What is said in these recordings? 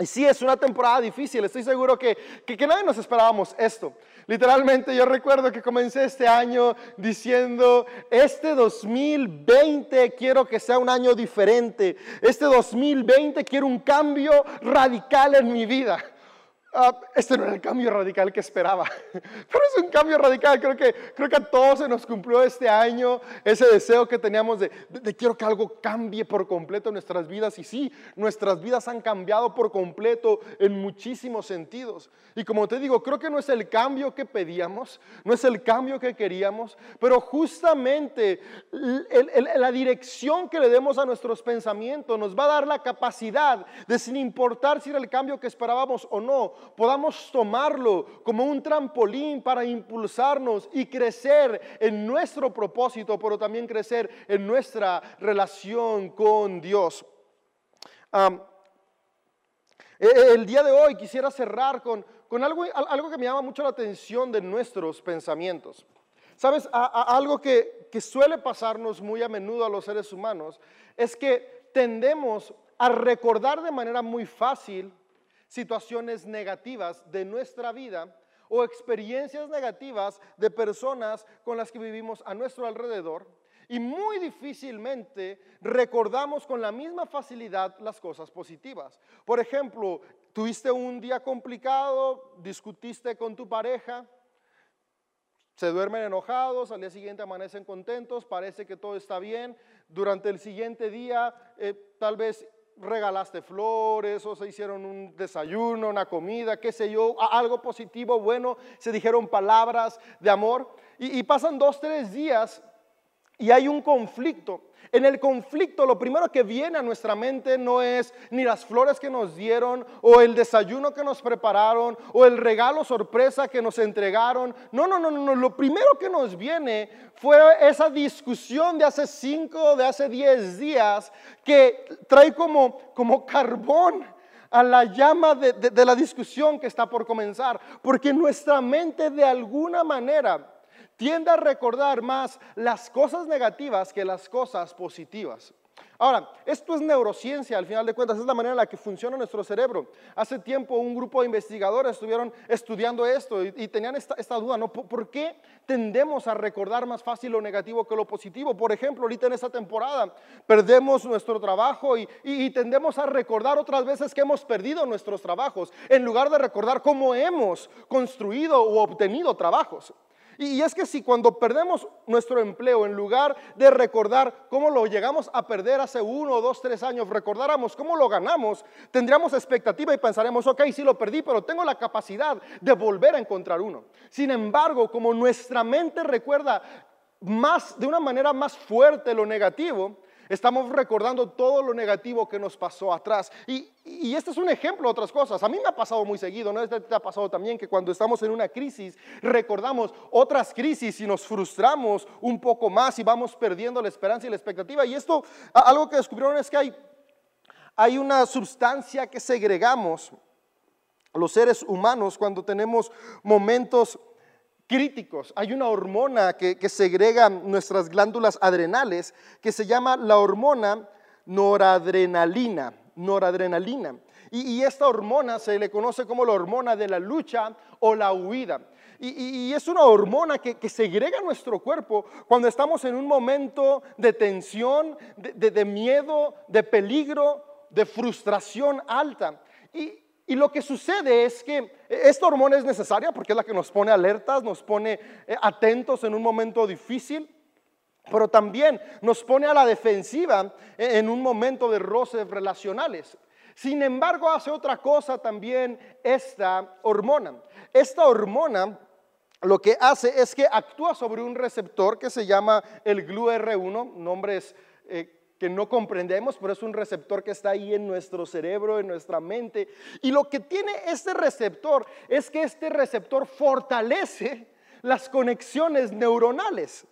Y sí, es una temporada difícil, estoy seguro que, que, nadie nos esperábamos esto. Literalmente yo recuerdo que comencé este año diciendo, este 2020 quiero que sea un año diferente, este 2020 quiero un cambio radical en mi vida. Uh, este no era el cambio radical que esperaba, pero es un cambio radical. Creo que, creo que a todos se nos cumplió este año ese deseo que teníamos de, de, de, quiero que algo cambie por completo en nuestras vidas. Y sí, nuestras vidas han cambiado por completo en muchísimos sentidos. Y como te digo, creo que no es el cambio que pedíamos, no es el cambio que queríamos, pero justamente el, el, la dirección que le demos a nuestros pensamientos nos va a dar la capacidad de, sin importar si era el cambio que esperábamos o no, podamos tomarlo como un trampolín para impulsarnos y crecer en nuestro propósito, pero también crecer en nuestra relación con Dios. Um, el día de hoy quisiera cerrar con, con algo, algo, que me llama mucho la atención de nuestros pensamientos. Sabes, algo que, que suele pasarnos muy a menudo a los seres humanos es que tendemos a recordar de manera muy fácil situaciones negativas de nuestra vida o experiencias negativas de personas con las que vivimos a nuestro alrededor y muy difícilmente recordamos con la misma facilidad las cosas positivas. Por ejemplo, tuviste un día complicado, discutiste con tu pareja, se duermen enojados, al día siguiente amanecen contentos, parece que todo está bien. Durante el siguiente día, eh, tal vez regalaste flores o se hicieron un desayuno, una comida, qué sé yo, algo positivo, bueno, se dijeron palabras de amor. Y, pasan dos, tres días y hay un conflicto. En el conflicto lo primero que viene a nuestra mente no es ni las flores que nos dieron o el desayuno que nos prepararon o el regalo sorpresa que nos entregaron. No, no, no, no. Lo primero que nos viene fue esa discusión de hace cinco, de hace diez días que trae como, como carbón a la llama de, de, de la discusión que está por comenzar. Porque nuestra mente de alguna manera tiende a recordar más las cosas negativas que las cosas positivas. Ahora, esto es neurociencia, al final de cuentas, es la manera en la que funciona nuestro cerebro. Hace tiempo un grupo de investigadores estuvieron estudiando esto y, tenían esta, duda, ¿no? ¿Por qué tendemos a recordar más fácil lo negativo que lo positivo? Por ejemplo, ahorita en esta temporada perdemos nuestro trabajo y tendemos a recordar otras veces que hemos perdido nuestros trabajos, en lugar de recordar cómo hemos construido o obtenido trabajos. Y es que si cuando perdemos nuestro empleo, en lugar de recordar cómo lo llegamos a perder hace uno, dos, tres años, recordáramos cómo lo ganamos, tendríamos expectativa y pensaremos, ok, sí lo perdí, pero tengo la capacidad de volver a encontrar uno. Sin embargo, como nuestra mente recuerda más, de una manera más fuerte lo negativo, Estamos recordando todo lo negativo que nos pasó atrás. Y, y, este es un ejemplo de otras cosas. A mí me ha pasado muy seguido, ¿no? Este te ha pasado también que cuando estamos en una crisis recordamos otras crisis y nos frustramos un poco más y vamos perdiendo la esperanza y la expectativa. Y esto, algo que descubrieron es que hay, hay una sustancia que segregamos los seres humanos cuando tenemos momentos críticos. Hay una hormona que, que, segrega nuestras glándulas adrenales que se llama la hormona noradrenalina. noradrenalina. Y, esta hormona se le conoce como la hormona de la lucha o la huida. Y, es una hormona que, que, segrega nuestro cuerpo cuando estamos en un momento de tensión, de, miedo, de peligro, de frustración alta. Y lo que sucede es que esta hormona es necesaria porque es la que nos pone alertas, nos pone eh, atentos en un momento difícil, pero también nos pone a la defensiva en un momento de roces relacionales. Sin embargo, hace otra cosa también esta hormona. Esta hormona lo que hace es que actúa sobre un receptor que se llama el GLUR1, nombres eh, que no comprendemos, pero es un receptor que está ahí en nuestro cerebro, en nuestra mente. Y lo que tiene este receptor es que este receptor fortalece las conexiones neuronales.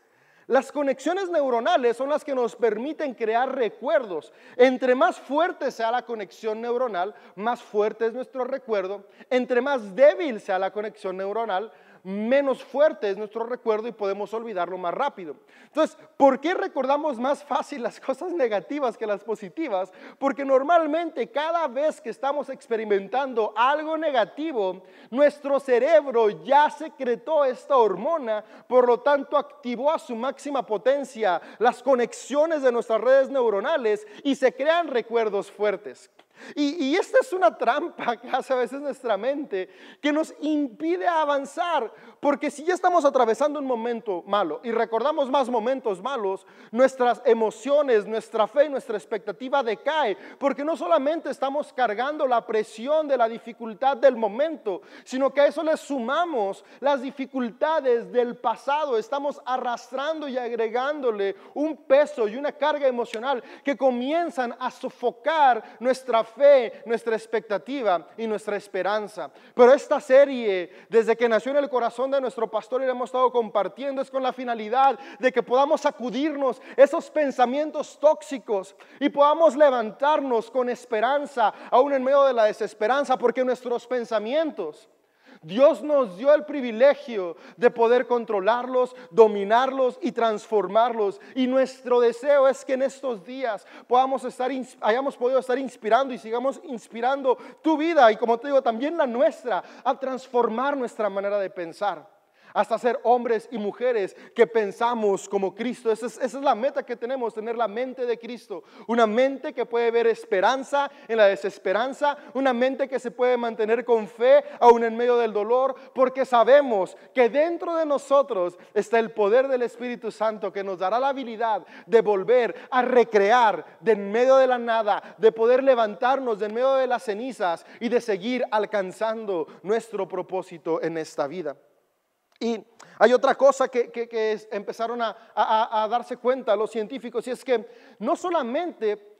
Las conexiones neuronales son las que nos permiten crear recuerdos. Entre más fuerte sea la conexión neuronal, más fuerte es nuestro recuerdo. Entre más débil sea la conexión neuronal, menos fuerte es nuestro recuerdo y podemos olvidarlo más rápido. Entonces, ¿por qué recordamos más fácil las cosas negativas que las positivas? Porque normalmente cada vez que estamos experimentando algo negativo, nuestro cerebro ya secretó esta hormona, por lo tanto activó a su máxima potencia las conexiones de nuestras redes neuronales y se crean recuerdos fuertes. Y, esta es una trampa que hace a veces nuestra mente que nos impide avanzar, porque si ya estamos atravesando un momento malo y recordamos más momentos malos, nuestras emociones, nuestra fe y nuestra expectativa decae, porque no solamente estamos cargando la presión de la dificultad del momento, sino que a eso le sumamos las dificultades del pasado, estamos arrastrando y agregándole un peso y una carga emocional que comienzan a sofocar nuestra fe, nuestra expectativa y nuestra esperanza. Pero esta serie, desde que nació en el corazón de nuestro pastor y la hemos estado compartiendo, es con la finalidad de que podamos sacudirnos esos pensamientos tóxicos y podamos levantarnos con esperanza, aún en medio de la desesperanza, porque nuestros pensamientos Dios nos dio el privilegio de poder controlarlos, dominarlos y transformarlos. Y nuestro deseo es que en estos días podamos estar, hayamos podido estar inspirando y sigamos inspirando tu vida y como te digo, también la nuestra, a transformar nuestra manera de pensar hasta ser hombres y mujeres que pensamos como Cristo. Esa es, la meta que tenemos, tener la mente de Cristo. Una mente que puede ver esperanza en la desesperanza, una mente que se puede mantener con fe aún en medio del dolor, porque sabemos que dentro de nosotros está el poder del Espíritu Santo que nos dará la habilidad de volver a recrear de en medio de la nada, de poder levantarnos de en medio de las cenizas y de seguir alcanzando nuestro propósito en esta vida. Y hay otra cosa que, empezaron a, darse cuenta los científicos y es que no solamente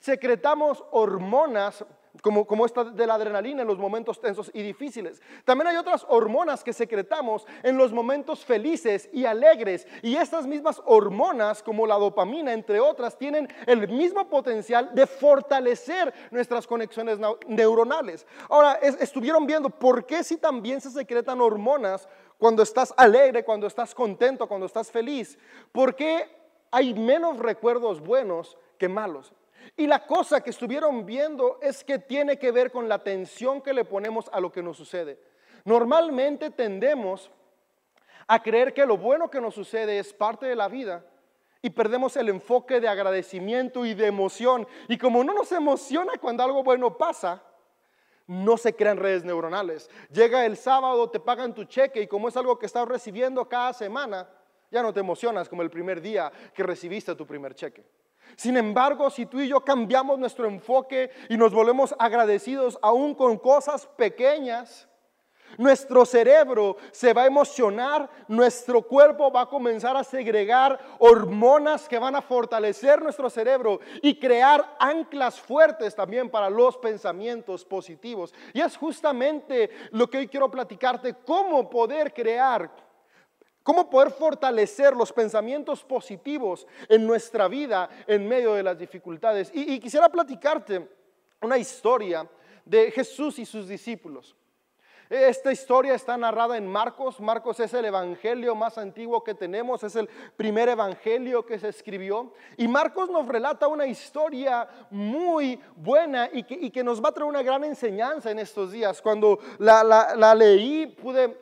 secretamos hormonas como, como, esta de la adrenalina en los momentos tensos y difíciles. También hay otras hormonas que secretamos en los momentos felices y alegres. Y estas mismas hormonas, como la dopamina, entre otras, tienen el mismo potencial de fortalecer nuestras conexiones neuronales. Ahora, estuvieron viendo por qué si también se secretan hormonas cuando estás alegre, cuando estás contento, cuando estás feliz? ¿Por qué hay menos recuerdos buenos que malos? Y la cosa que estuvieron viendo es que tiene que ver con la atención que le ponemos a lo que nos sucede. Normalmente tendemos a creer que lo bueno que nos sucede es parte de la vida y perdemos el enfoque de agradecimiento y de emoción. Y como no nos emociona cuando algo bueno pasa, no se crean redes neuronales. Llega el sábado, te pagan tu cheque y como es algo que estás recibiendo cada semana, ya no te emocionas como el primer día que recibiste tu primer cheque. Sin embargo, si tú y yo cambiamos nuestro enfoque y nos volvemos agradecidos aún con cosas pequeñas, nuestro cerebro se va a emocionar, nuestro cuerpo va a comenzar a segregar hormonas que van a fortalecer nuestro cerebro y crear anclas fuertes también para los pensamientos positivos. Y es justamente lo que hoy quiero platicarte, cómo poder crear, cómo poder fortalecer los pensamientos positivos en nuestra vida en medio de las dificultades. Y, quisiera platicarte una historia de Jesús y sus discípulos. Esta historia está narrada en Marcos. Marcos es el evangelio más antiguo que tenemos, es el primer evangelio que se escribió. Y Marcos nos relata una historia muy buena y que, nos va a traer una gran enseñanza en estos días. Cuando la, la leí pude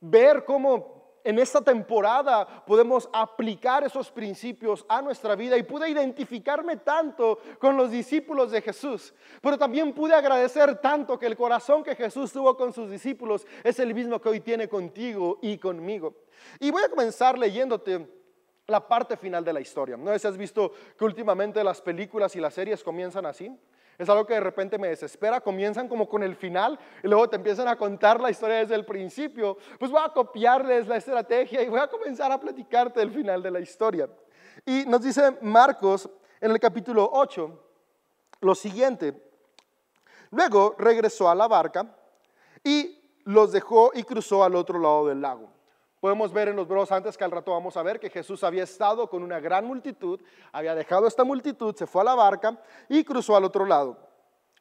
ver cómo en esta temporada podemos aplicar esos principios a nuestra vida y pude identificarme tanto con los discípulos de Jesús, pero también pude agradecer tanto que el corazón que Jesús tuvo con sus discípulos es el mismo que hoy tiene contigo y conmigo. Y voy a comenzar leyéndote la parte final de la historia. No sé si has visto que últimamente las películas y las series comienzan así. Es algo que de repente me desespera. Comienzan como con el final y luego te empiezan a contar la historia desde el principio. Pues voy a copiarles la estrategia y voy a comenzar a platicarte el final de la historia. Y nos dice Marcos en el capítulo 8 lo siguiente. Luego regresó a la barca y los dejó y cruzó al otro lado del lago. Podemos ver en los bros antes que al rato vamos a ver que Jesús había estado con una gran multitud, había dejado esta multitud, se fue a la barca y cruzó al otro lado.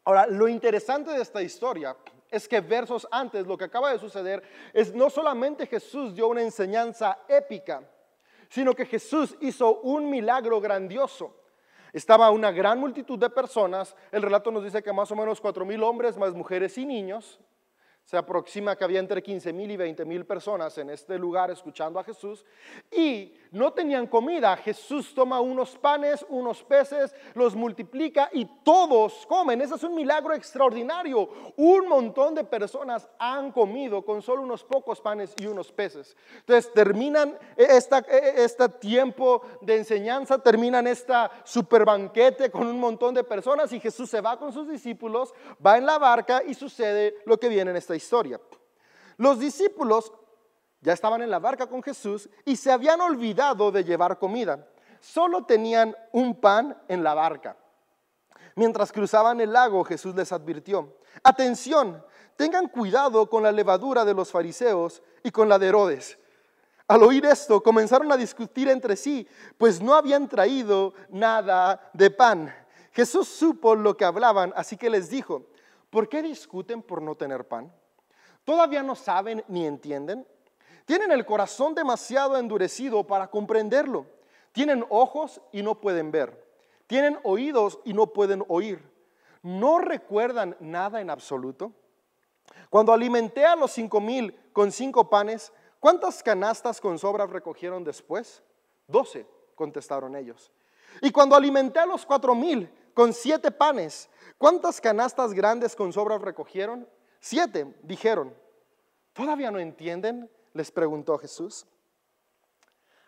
Ahora, lo interesante de esta historia es que versos antes, lo que acaba de suceder, es no solamente Jesús dio una enseñanza épica, sino que Jesús hizo un milagro grandioso. Estaba una gran multitud de personas, el relato nos dice que más o menos cuatro mil hombres, más mujeres y niños, se aproxima que había entre 15 mil y 20 mil personas en este lugar escuchando a Jesús y no tenían comida. Jesús toma unos panes, unos peces, los multiplica y todos comen. Ese es un milagro extraordinario. Un montón de personas han comido con solo unos pocos panes y unos peces. Entonces terminan este tiempo de enseñanza, terminan esta super banquete con un montón de personas y Jesús se va con sus discípulos, va en la barca y sucede lo que viene en historia. Los discípulos ya estaban en la barca con Jesús y se habían olvidado de llevar comida. Solo tenían un pan en la barca. Mientras cruzaban el lago, Jesús les advirtió, atención, tengan cuidado con la levadura de los fariseos y con la de Herodes. Al oír esto, comenzaron a discutir entre sí, pues no habían traído nada de pan. Jesús supo lo que hablaban, así que les dijo, ¿por qué discuten por no tener pan? ¿Todavía no saben ni entienden? Tienen el corazón demasiado endurecido para comprenderlo. Tienen ojos y no pueden ver. Tienen oídos y no pueden oír. ¿No recuerdan nada en absoluto? Cuando alimenté a los cinco mil con cinco panes, ¿cuántas canastas con sobras recogieron después? Doce, contestaron ellos. Y cuando alimenté a los cuatro mil con siete panes, ¿cuántas canastas grandes con sobras recogieron? Siete, dijeron. ¿Todavía no entienden? les preguntó Jesús.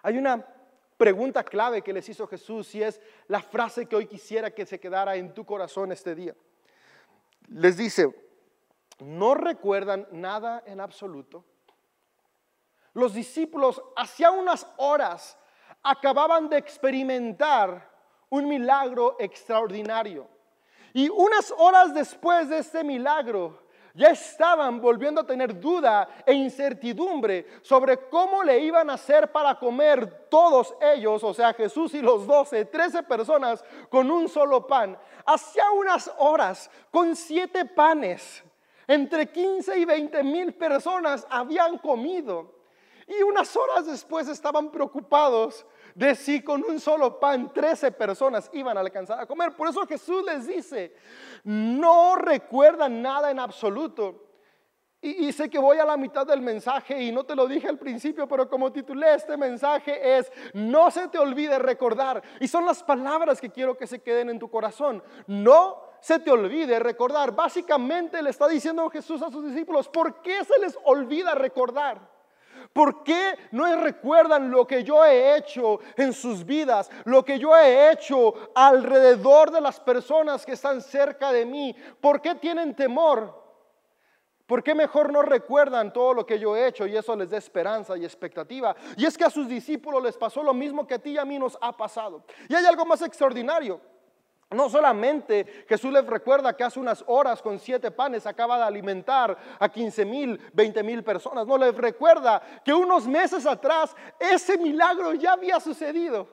Hay una pregunta clave que les hizo Jesús y es la frase que hoy quisiera que se quedara en tu corazón este día. Les dice, ¿no recuerdan nada en absoluto? Los discípulos hacía unas horas acababan de experimentar un milagro extraordinario. Y unas horas después de este milagro, ya estaban volviendo a tener duda e incertidumbre sobre cómo le iban a hacer para comer todos ellos, o sea, Jesús y los doce, trece personas con un solo pan. Hacía unas horas, con siete panes, entre 15 y 20 mil personas habían comido. Y unas horas después estaban preocupados de si con un solo pan 13 personas iban a alcanzar a comer. Por eso Jesús les dice, no recuerdan nada en absoluto. Y, y, sé que voy a la mitad del mensaje y no te lo dije al principio, pero como titulé este mensaje es, no se te olvide recordar. Y son las palabras que quiero que se queden en tu corazón. No se te olvide recordar. Básicamente le está diciendo Jesús a sus discípulos, ¿por qué se les olvida recordar? ¿Por qué no recuerdan lo que yo he hecho en sus vidas? Lo que yo he hecho alrededor de las personas que están cerca de mí. ¿Por qué tienen temor? ¿Por qué mejor no recuerdan todo lo que yo he hecho y eso les da esperanza y expectativa? Y es que a sus discípulos les pasó lo mismo que a ti y a mí nos ha pasado. Y hay algo más extraordinario. No solamente Jesús les recuerda que hace unas horas con siete panes acaba de alimentar a 15 mil, 20 mil personas. No les recuerda que unos meses atrás ese milagro ya había sucedido.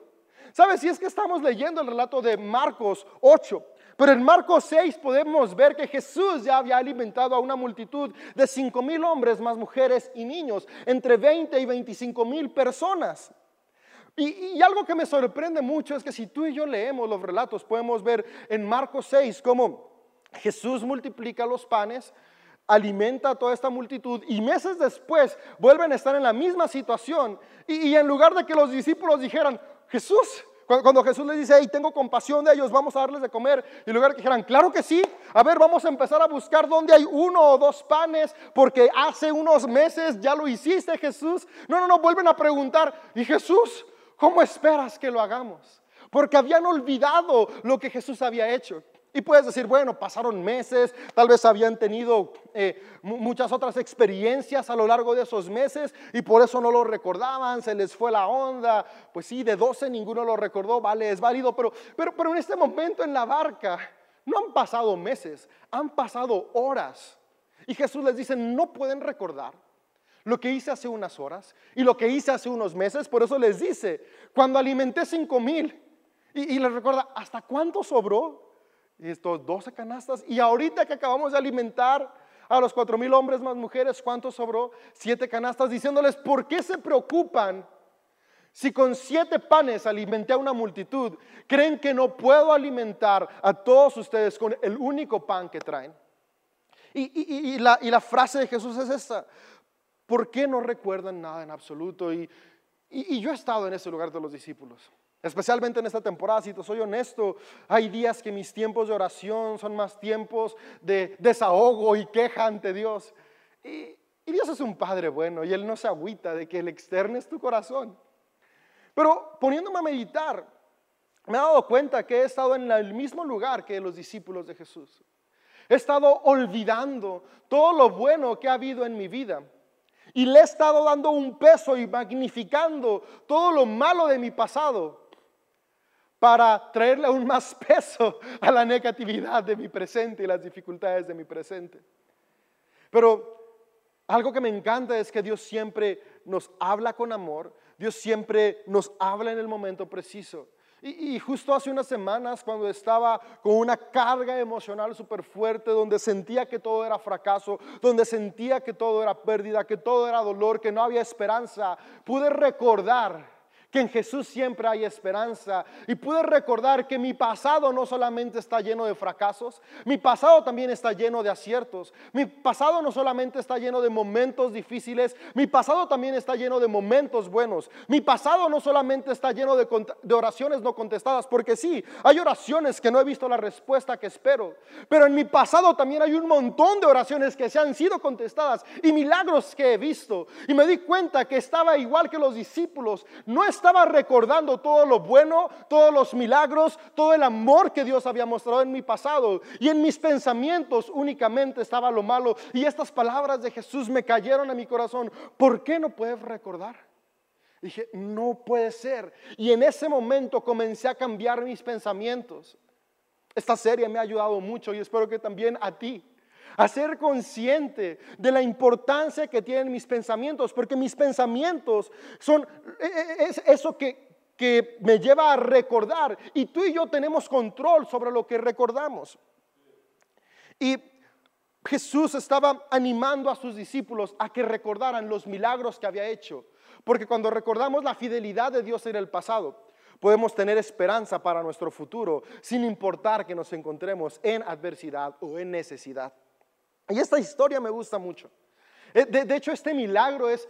¿Sabes? Si es que estamos leyendo el relato de Marcos 8, pero en Marcos 6 podemos ver que Jesús ya había alimentado a una multitud de 5 mil hombres, más mujeres y niños, entre 20 y 25 mil personas. Y, algo que me sorprende mucho es que si tú y yo leemos los relatos, podemos ver en Marcos 6 cómo Jesús multiplica los panes, alimenta a toda esta multitud y meses después vuelven a estar en la misma situación. Y, en lugar de que los discípulos dijeran, Jesús, cuando, Jesús les dice, hey, tengo compasión de ellos, vamos a darles de comer, y en lugar de que dijeran, claro que sí, a ver, vamos a empezar a buscar dónde hay uno o dos panes, porque hace unos meses ya lo hiciste, Jesús. No, no, no, vuelven a preguntar, y Jesús, ¿Cómo esperas que lo hagamos? Porque habían olvidado lo que Jesús había hecho. Y puedes decir, bueno, pasaron meses, tal vez habían tenido eh, muchas otras experiencias a lo largo de esos meses y por eso no lo recordaban, se les fue la onda. Pues sí, de 12 ninguno lo recordó, vale, es válido, pero, pero, pero en este momento en la barca no han pasado meses, han pasado horas. Y Jesús les dice, no pueden recordar lo que hice hace unas horas y lo que hice hace unos meses. Por eso les dice, cuando alimenté cinco mil y, les recuerda, ¿hasta cuánto sobró? Estos 12 canastas. Y ahorita que acabamos de alimentar a los cuatro mil hombres más mujeres, ¿cuánto sobró? Siete canastas, diciéndoles, ¿por qué se preocupan? Si con siete panes alimenté a una multitud, ¿creen que no puedo alimentar a todos ustedes con el único pan que traen? Y, y la, frase de Jesús es esta, ¿por qué no recuerdan nada en absoluto? Y, yo he estado en ese lugar de los discípulos. Especialmente en esta temporada, si te soy honesto, hay días que mis tiempos de oración son más tiempos de desahogo y queja ante Dios. Y, Dios es un Padre bueno y Él no se agüita de que el externes tu corazón. Pero poniéndome a meditar, me he dado cuenta que he estado en el mismo lugar que los discípulos de Jesús. He estado olvidando todo lo bueno que ha habido en mi vida. Y le he estado dando un peso y magnificando todo lo malo de mi pasado para traerle aún más peso a la negatividad de mi presente y las dificultades de mi presente. Pero algo que me encanta es que Dios siempre nos habla con amor, Dios siempre nos habla en el momento preciso. Y, justo hace unas semanas, cuando estaba con una carga emocional súper fuerte, donde sentía que todo era fracaso, donde sentía que todo era pérdida, que todo era dolor, que no había esperanza, pude recordar que en Jesús siempre hay esperanza. Y pude recordar que mi pasado no solamente está lleno de fracasos, mi pasado también está lleno de aciertos. Mi pasado no solamente está lleno de momentos difíciles, mi pasado también está lleno de momentos buenos. Mi pasado no solamente está lleno de, oraciones no contestadas, porque sí, hay oraciones que no he visto la respuesta que espero. Pero en mi pasado también hay un montón de oraciones que se han sido contestadas y milagros que he visto. Y me di cuenta que estaba igual que los discípulos. No estaba recordando todo lo bueno, todos los milagros, todo el amor que Dios había mostrado en mi pasado. Y en mis pensamientos únicamente estaba lo malo. Y estas palabras de Jesús me cayeron a mi corazón. ¿Por qué no puedes recordar? Dije, no puede ser. Y en ese momento comencé a cambiar mis pensamientos. Esta serie me ha ayudado mucho y espero que también a ti a ser consciente de la importancia que tienen mis pensamientos, porque mis pensamientos son e, e, es eso que me lleva a recordar y tú y yo tenemos control sobre lo que recordamos. Y Jesús estaba animando a sus discípulos a que recordaran los milagros que había hecho, porque cuando recordamos la fidelidad de Dios en el pasado, podemos tener esperanza para nuestro futuro, sin importar que nos encontremos en adversidad o en necesidad. Y esta historia me gusta mucho. Eh, de, hecho, este milagro es,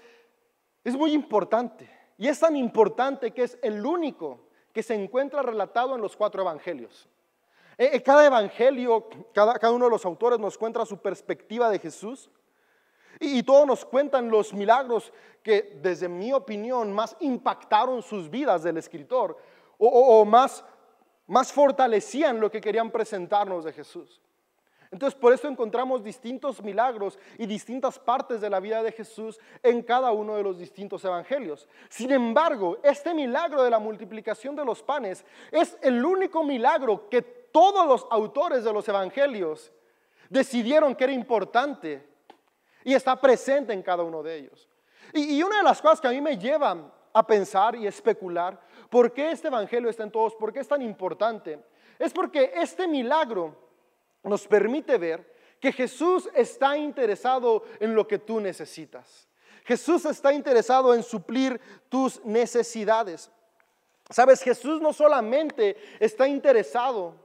es muy importante. Y es tan importante que es el único que se encuentra relatado en los cuatro evangelios. Eh, eh, cada evangelio, cada, cada, uno de los autores nos cuenta su perspectiva de Jesús. Y, todos nos cuentan los milagros que, desde mi opinión, más impactaron sus vidas del escritor o, o más, más fortalecían lo que querían presentarnos de Jesús. Entonces por eso encontramos distintos milagros y distintas partes de la vida de Jesús en cada uno de los distintos evangelios. Sin embargo, este milagro de la multiplicación de los panes es el único milagro que todos los autores de los evangelios decidieron que era importante y está presente en cada uno de ellos. Y, una de las cosas que a mí me llevan a pensar y especular por qué este evangelio está en todos, por qué es tan importante, es porque este milagro nos permite ver que Jesús está interesado en lo que tú necesitas. Jesús está interesado en suplir tus necesidades. Sabes, Jesús no solamente está interesado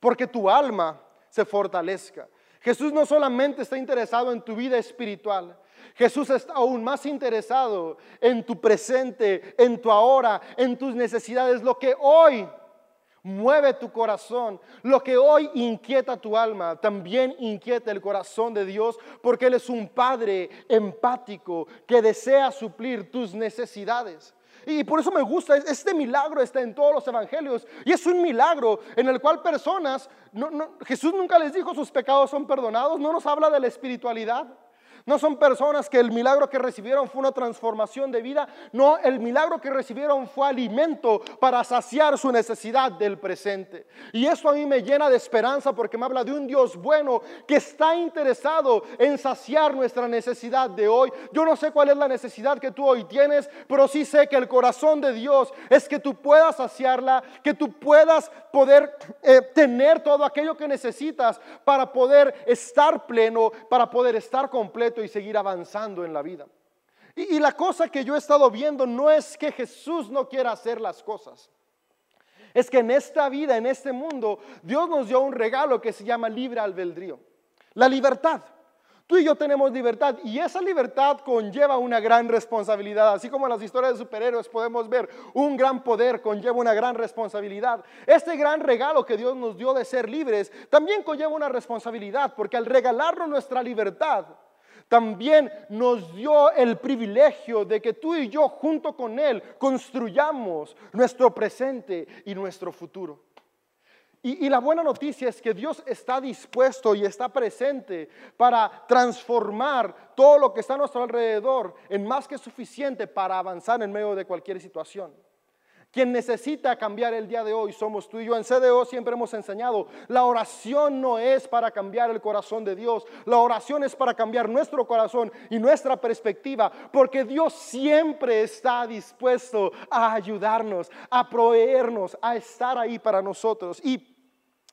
porque tu alma se fortalezca. Jesús no solamente está interesado en tu vida espiritual. Jesús está aún más interesado en tu presente, en tu ahora, en tus necesidades, lo que hoy mueve tu corazón. Lo que hoy inquieta tu alma, también inquieta el corazón de Dios, porque Él es un Padre empático que desea suplir tus necesidades. Y por eso me gusta, este milagro está en todos los evangelios. Y es un milagro en el cual personas, Jesús nunca les dijo sus pecados son perdonados, no nos habla de la espiritualidad. No son personas que el milagro que recibieron fue una transformación de vida. No, el milagro que recibieron fue alimento para saciar su necesidad del presente. Y eso a mí me llena de esperanza porque me habla de un Dios bueno que está interesado en saciar nuestra necesidad de hoy. Yo no sé cuál es la necesidad que tú hoy tienes, pero sí sé que el corazón de Dios es que tú puedas saciarla, que tú puedas poder eh, tener todo aquello que necesitas para poder estar pleno, para poder estar completo y seguir avanzando en la vida. Y, y la cosa que yo he estado viendo no es que Jesús no quiera hacer las cosas. Es que en esta vida, en este mundo, Dios nos dio un regalo que se llama libre albedrío. La libertad. Tú y yo tenemos libertad y esa libertad conlleva una gran responsabilidad. Así como en las historias de superhéroes podemos ver, un gran poder conlleva una gran responsabilidad. Este gran regalo que Dios nos dio de ser libres también conlleva una responsabilidad, porque al regalarnos nuestra libertad, también nos dio el privilegio de que tú y yo junto con Él construyamos nuestro presente y nuestro futuro. Y, la buena noticia es que Dios está dispuesto y está presente para transformar todo lo que está a nuestro alrededor en más que suficiente para avanzar en medio de cualquier situación. Quien necesita cambiar el día de hoy somos tú y yo. En CDO siempre hemos enseñado, la oración no es para cambiar el corazón de Dios, la oración es para cambiar nuestro corazón y nuestra perspectiva, porque Dios siempre está dispuesto a ayudarnos, a proveernos, a estar ahí para nosotros. Y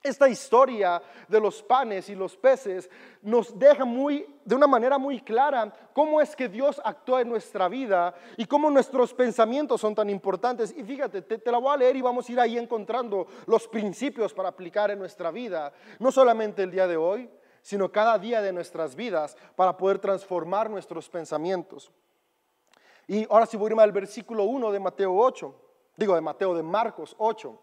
esta historia de los panes y los peces nos deja muy, de una manera muy clara cómo es que Dios actúa en nuestra vida y cómo nuestros pensamientos son tan importantes. Y fíjate, te, te, la voy a leer y vamos a ir ahí encontrando los principios para aplicar en nuestra vida, no solamente el día de hoy, sino cada día de nuestras vidas para poder transformar nuestros pensamientos. Y ahora sí voy a al versículo 1 de Mateo 8, digo de Mateo de Marcos 8.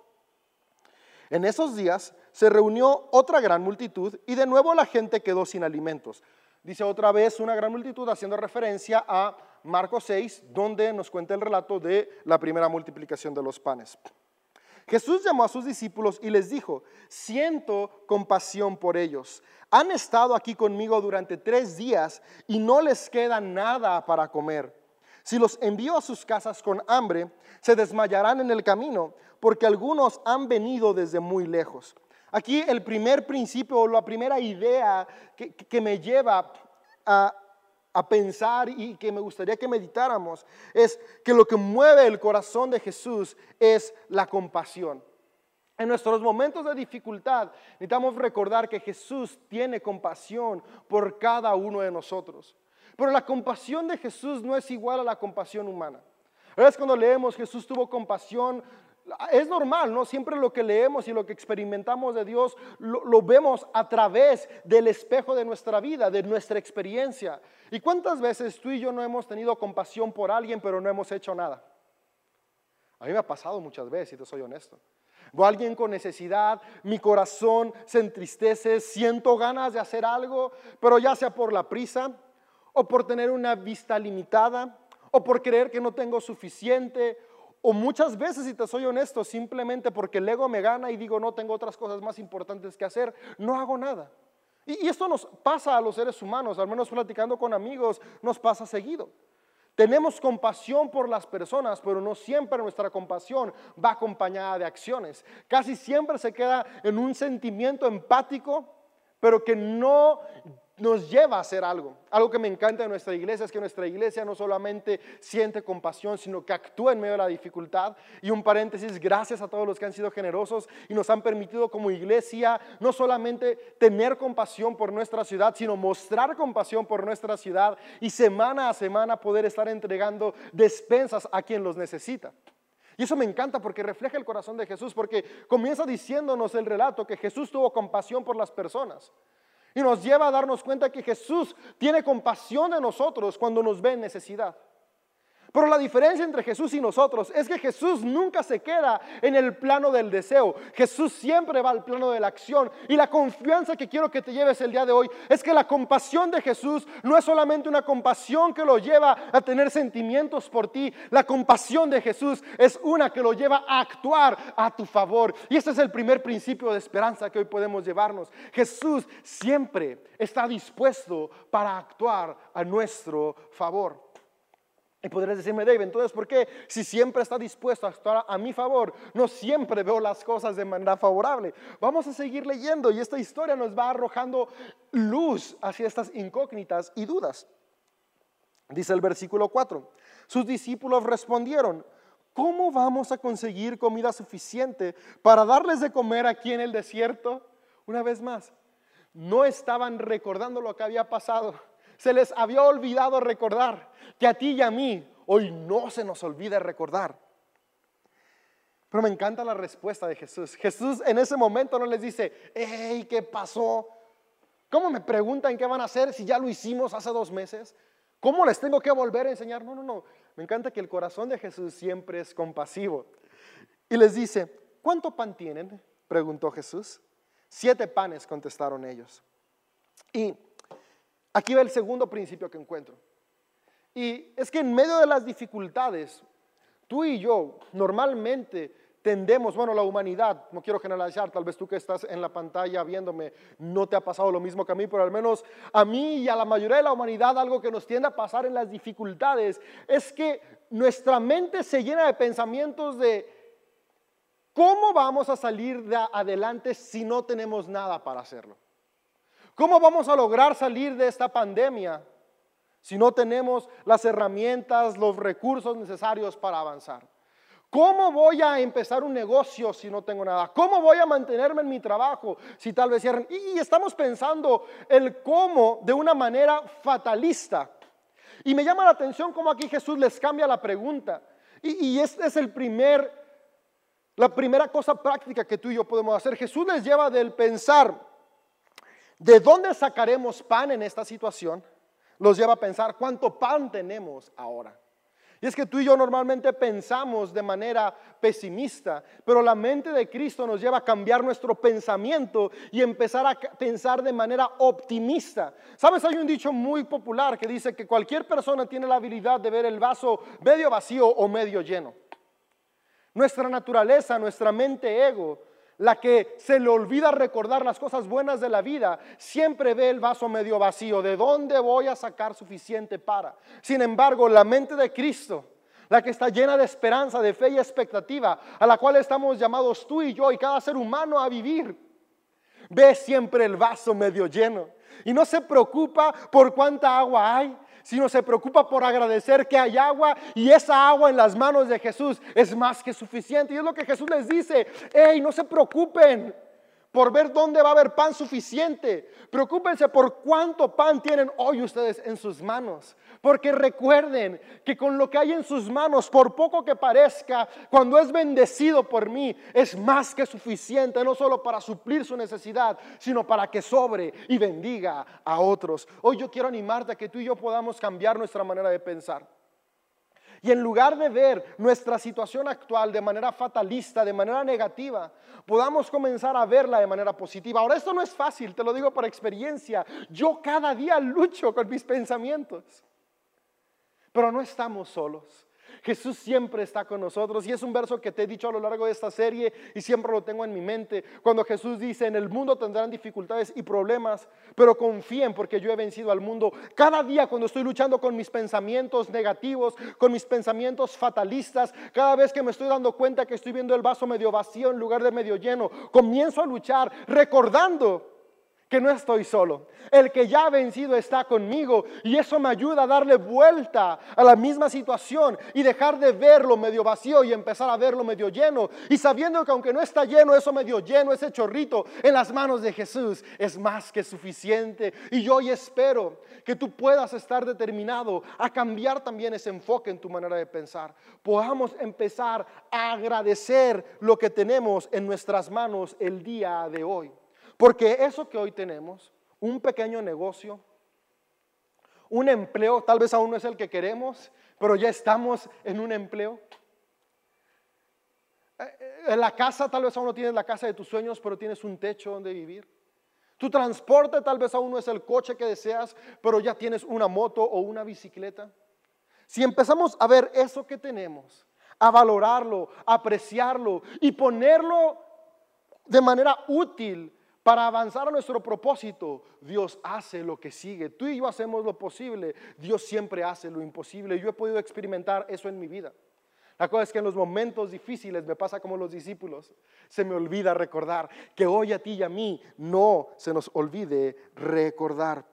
En esos días se reunió otra gran multitud y de nuevo la gente quedó sin alimentos. Dice otra vez una gran multitud haciendo referencia a Marcos 6, donde nos cuenta el relato de la primera multiplicación de los panes. Jesús llamó a sus discípulos y les dijo, siento compasión por ellos. Han estado aquí conmigo durante tres días y no les queda nada para comer. Si los envío a sus casas con hambre, se desmayarán en el camino porque algunos han venido desde muy lejos. Aquí el primer principio o la primera idea que, me lleva a, a pensar y que me gustaría que meditáramos es que lo que mueve el corazón de Jesús es la compasión. En nuestros momentos de dificultad necesitamos recordar que Jesús tiene compasión por cada uno de nosotros. Pero la compasión de Jesús no es igual a la compasión humana. Es cuando leemos Jesús tuvo compasión es normal, ¿no? Siempre lo que leemos y lo que experimentamos de Dios lo, vemos a través del espejo de nuestra vida, de nuestra experiencia. ¿Y cuántas veces tú y yo no hemos tenido compasión por alguien, pero no hemos hecho nada? A mí me ha pasado muchas veces, si te soy honesto. Veo a alguien con necesidad, mi corazón se entristece, siento ganas de hacer algo, pero ya sea por la prisa o por tener una vista limitada o por creer que no tengo suficiente o muchas veces, si te soy honesto, simplemente porque el ego me gana y digo, no tengo otras cosas más importantes que hacer, no hago nada. Y, esto nos pasa a los seres humanos, al menos platicando con amigos, nos pasa seguido. Tenemos compasión por las personas, pero no siempre nuestra compasión va acompañada de acciones. Casi siempre se queda en un sentimiento empático, pero que no nos lleva a hacer algo. Algo que me encanta de nuestra iglesia es que nuestra iglesia no solamente siente compasión, sino que actúa en medio de la dificultad. Y un paréntesis, gracias a todos los que han sido generosos y nos han permitido como iglesia no solamente tener compasión por nuestra ciudad, sino mostrar compasión por nuestra ciudad y semana a semana poder estar entregando despensas a quien los necesita. Y eso me encanta porque refleja el corazón de Jesús, porque comienza diciéndonos el relato que Jesús tuvo compasión por las personas. Y nos lleva a darnos cuenta que Jesús tiene compasión de nosotros cuando nos ve en necesidad. Pero la diferencia entre Jesús y nosotros es que Jesús nunca se queda en el plano del deseo. Jesús siempre va al plano de la acción. Y la confianza que quiero que te lleves el día de hoy es que la compasión de Jesús no es solamente una compasión que lo lleva a tener sentimientos por ti. La compasión de Jesús es una que lo lleva a actuar a tu favor. Y ese es el primer principio de esperanza que hoy podemos llevarnos. Jesús siempre está dispuesto para actuar a nuestro favor. Y podrías decirme, David, entonces, ¿por qué si siempre está dispuesto a actuar a mi favor, no siempre veo las cosas de manera favorable? Vamos a seguir leyendo y esta historia nos va arrojando luz hacia estas incógnitas y dudas. Dice el versículo 4, sus discípulos respondieron, ¿cómo vamos a conseguir comida suficiente para darles de comer aquí en el desierto? Una vez más, no estaban recordando lo que había pasado se les había olvidado recordar que a ti y a mí hoy no se nos olvide recordar. Pero me encanta la respuesta de Jesús. Jesús en ese momento no les dice, hey, ¿qué pasó? ¿Cómo me preguntan qué van a hacer si ya lo hicimos hace dos meses? ¿Cómo les tengo que volver a enseñar? No, no, no. Me encanta que el corazón de Jesús siempre es compasivo. Y les dice, ¿cuánto pan tienen? Preguntó Jesús. Siete panes, contestaron ellos. Y Aquí va el segundo principio que encuentro. Y es que en medio de las dificultades, tú y yo normalmente tendemos, bueno, la humanidad, no quiero generalizar, tal vez tú que estás en la pantalla viéndome, no te ha pasado lo mismo que a mí, pero al menos a mí y a la mayoría de la humanidad algo que nos tiende a pasar en las dificultades es que nuestra mente se llena de pensamientos de cómo vamos a salir de adelante si no tenemos nada para hacerlo. ¿Cómo vamos a lograr salir de esta pandemia si no tenemos las herramientas, los recursos necesarios para avanzar? ¿Cómo voy a empezar un negocio si no tengo nada? ¿Cómo voy a mantenerme en mi trabajo si tal vez cierren? Y estamos pensando el cómo de una manera fatalista. Y me llama la atención cómo aquí Jesús les cambia la pregunta. Y, y este es el primer, la primera cosa práctica que tú y yo podemos hacer. Jesús les lleva del pensar ¿De dónde sacaremos pan en esta situación? Los lleva a pensar cuánto pan tenemos ahora. Y es que tú y yo normalmente pensamos de manera pesimista, pero la mente de Cristo nos lleva a cambiar nuestro pensamiento y empezar a pensar de manera optimista. Sabes, hay un dicho muy popular que dice que cualquier persona tiene la habilidad de ver el vaso medio vacío o medio lleno. Nuestra naturaleza, nuestra mente ego, la que se le olvida recordar las cosas buenas de la vida, siempre ve el vaso medio vacío. ¿De dónde voy a sacar suficiente para? Sin embargo, la mente de Cristo, la que está llena de esperanza, de fe y expectativa, a la cual estamos llamados tú y yo y cada ser humano a vivir, ve siempre el vaso medio lleno y no se preocupa por cuánta agua hay, sino se preocupa por agradecer que hay agua y esa agua en las manos de Jesús es más que suficiente. Y es lo que Jesús les dice, hey, no se preocupen por ver dónde va a haber pan suficiente. Preocúpense por cuánto pan tienen hoy ustedes en sus manos. Porque recuerden que con lo que hay en sus manos, por poco que parezca, cuando es bendecido por mí, es más que suficiente, no solo para suplir su necesidad, sino para que sobre y bendiga a otros. Hoy yo quiero animarte a que tú y yo podamos cambiar nuestra manera de pensar. Y en lugar de ver nuestra situación actual de manera fatalista, de manera negativa, podamos comenzar a verla de manera positiva. Ahora, esto no es fácil, te lo digo por experiencia. Yo cada día lucho con mis pensamientos. Pero no estamos solos. Jesús siempre está con nosotros y es un verso que te he dicho a lo largo de esta serie y siempre lo tengo en mi mente. Cuando Jesús dice, en el mundo tendrán dificultades y problemas, pero confíen porque yo he vencido al mundo. Cada día cuando estoy luchando con mis pensamientos negativos, con mis pensamientos fatalistas, cada vez que me estoy dando cuenta que estoy viendo el vaso medio vacío en lugar de medio lleno, comienzo a luchar recordando que no estoy solo. El que ya ha vencido está conmigo y eso me ayuda a darle vuelta a la misma situación y dejar de verlo medio vacío y empezar a verlo medio lleno. Y sabiendo que aunque no está lleno, eso medio lleno, ese chorrito en las manos de Jesús es más que suficiente. Y yo hoy espero que tú puedas estar determinado a cambiar también ese enfoque en tu manera de pensar. Podamos empezar a agradecer lo que tenemos en nuestras manos el día de hoy. Porque eso que hoy tenemos, un pequeño negocio, Un empleo, tal vez aún no es el que queremos, pero ya estamos en un empleo. Eh, en la casa, tal vez aún no tienes la casa de tus sueños, pero tienes un techo donde vivir. Tu transporte tal vez aún no es el coche que deseas, pero ya tienes una moto o una bicicleta. Si empezamos a ver eso que tenemos, a valorarlo, a apreciarlo y ponerlo de manera útil para avanzar a nuestro propósito, Dios hace lo que sigue. Tú y yo hacemos lo posible, Dios siempre hace lo imposible. Yo he podido experimentar eso en mi vida. La cosa es que en los momentos difíciles me pasa como los discípulos. Se me olvida recordar que hoy a ti y a mí no se nos olvide recordar.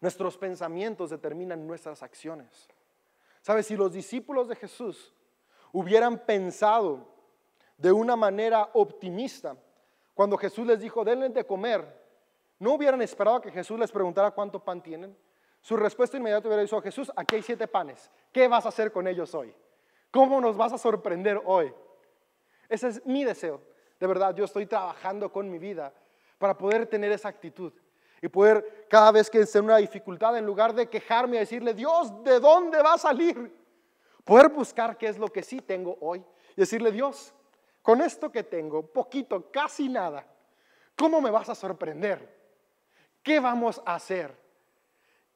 Nuestros pensamientos determinan nuestras acciones. ¿Sabes? Si los discípulos de Jesús hubieran pensado de una manera optimista, cuando Jesús les dijo, denle de comer, no hubieran esperado que Jesús les preguntara cuánto pan tienen. Su respuesta inmediata hubiera dicho, Jesús, aquí hay siete panes, ¿qué vas a hacer con ellos hoy? ¿Cómo nos vas a sorprender hoy? Ese es mi deseo. De verdad, yo estoy trabajando con mi vida para poder tener esa actitud y poder cada vez que esté en una dificultad, en lugar de quejarme y decirle, Dios, ¿de dónde va a salir? Poder buscar qué es lo que sí tengo hoy y decirle, Dios, con esto que tengo, poquito, casi nada, ¿cómo me vas a sorprender? ¿Qué vamos a hacer?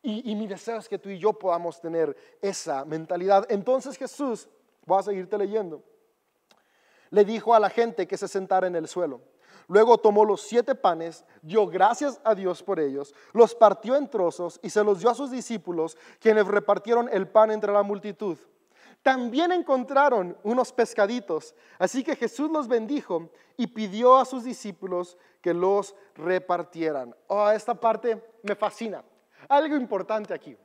Y, y mi deseo es que tú y yo podamos tener esa mentalidad. Entonces Jesús Voy a seguirte leyendo. Le dijo a la gente que se sentara en el suelo. Luego tomó los siete panes, dio gracias a Dios por ellos, los partió en trozos y se los dio a sus discípulos, quienes repartieron el pan entre la multitud. También encontraron unos pescaditos, así que Jesús los bendijo y pidió a sus discípulos que los repartieran. Oh, esta parte me fascina. Algo importante aquí.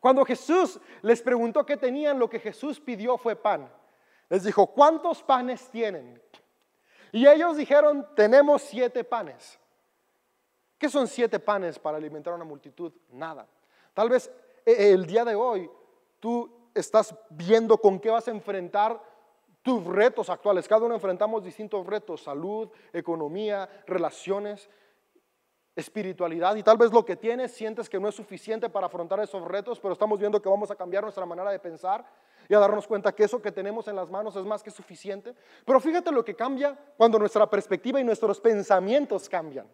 Cuando Jesús les preguntó qué tenían, lo que Jesús pidió fue pan. Les dijo, ¿cuántos panes tienen? Y ellos dijeron, tenemos siete panes. ¿Qué son siete panes para alimentar a una multitud? Nada. Tal vez eh, el día de hoy tú estás viendo con qué vas a enfrentar tus retos actuales. Cada uno enfrentamos distintos retos, salud, economía, relaciones espiritualidad y tal vez lo que tienes sientes que no es suficiente para afrontar esos retos, pero estamos viendo que vamos a cambiar nuestra manera de pensar y a darnos cuenta que eso que tenemos en las manos es más que suficiente. Pero fíjate lo que cambia cuando nuestra perspectiva y nuestros pensamientos cambian.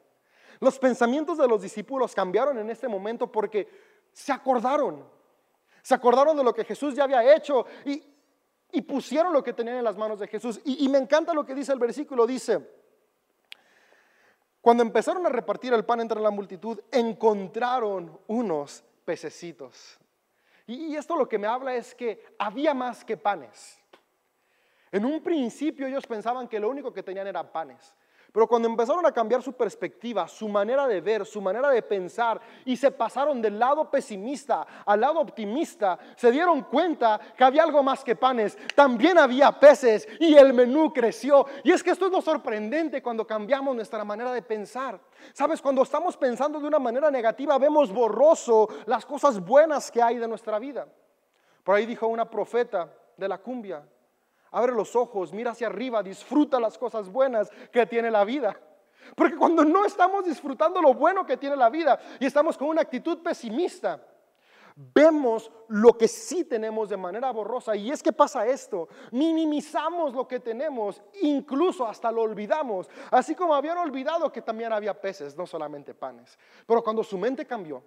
Los pensamientos de los discípulos cambiaron en este momento porque se acordaron, se acordaron de lo que Jesús ya había hecho y, pusieron lo que tenían en las manos de Jesús. y me encanta lo que dice el versículo, dice, cuando empezaron a repartir el pan entre la multitud, encontraron unos pececitos. Y esto lo que me habla es que había más que panes. En un principio ellos pensaban que lo único que tenían eran panes. Pero cuando empezaron a cambiar su perspectiva, su manera de ver, su manera de pensar, y se pasaron del lado pesimista al lado optimista, se dieron cuenta que había algo más que panes, también había peces y el menú creció. Y es que esto es lo sorprendente cuando cambiamos nuestra manera de pensar. Sabes, cuando estamos pensando de una manera negativa, vemos borroso las cosas buenas que hay de nuestra vida. Por ahí dijo una profeta de la cumbia, Abre los ojos, mira hacia arriba, disfruta las cosas buenas que tiene la vida. Porque cuando no estamos disfrutando lo bueno que tiene la vida y estamos con una actitud pesimista, vemos lo que sí tenemos de manera borrosa. Y es que pasa esto, minimizamos lo que tenemos, incluso hasta lo olvidamos. Así como habían olvidado que también había peces, no solamente panes. Pero cuando su mente cambió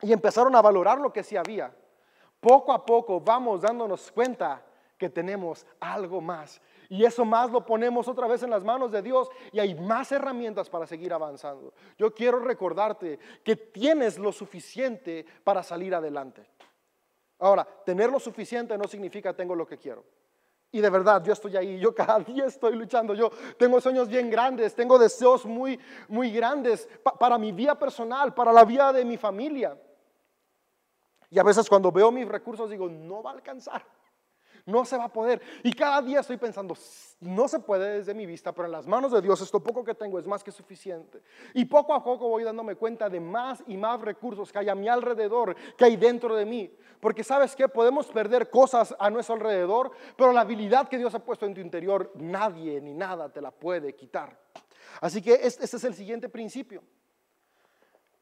y empezaron a valorar lo que sí había, poco a poco vamos dándonos cuenta que tenemos algo más. Y eso más lo ponemos otra vez en las manos de Dios y hay más herramientas para seguir avanzando. Yo quiero recordarte que tienes lo suficiente para salir adelante. Ahora, tener lo suficiente no significa tengo lo que quiero. Y de verdad, yo estoy ahí, yo cada día estoy luchando. Yo tengo sueños bien grandes, tengo deseos muy, muy grandes para mi vida personal, para la vida de mi familia. Y a veces cuando veo mis recursos digo, no va a alcanzar. No se va a poder. Y cada día estoy pensando, no se puede desde mi vista, pero en las manos de Dios esto poco que tengo es más que suficiente. Y poco a poco voy dándome cuenta de más y más recursos que hay a mi alrededor, que hay dentro de mí. Porque sabes que podemos perder cosas a nuestro alrededor, pero la habilidad que Dios ha puesto en tu interior, nadie ni nada te la puede quitar. Así que este, es el siguiente principio.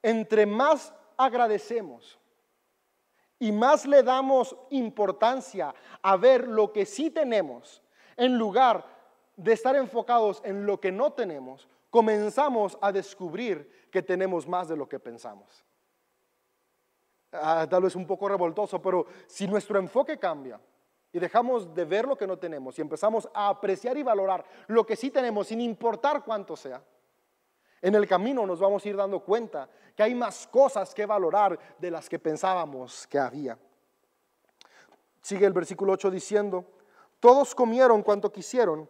Entre más agradecemos y más le damos importancia a ver lo que sí tenemos, en lugar de estar enfocados en lo que no tenemos, comenzamos a descubrir que tenemos más de lo que pensamos. Ah, tal vez un poco revoltoso, pero si nuestro enfoque cambia y dejamos de ver lo que no tenemos y empezamos a apreciar y valorar lo que sí tenemos, sin importar cuánto sea, en el camino nos vamos a ir dando cuenta que hay más cosas que valorar de las que pensábamos que había. Sigue el versículo 8 diciendo, todos comieron cuanto quisieron.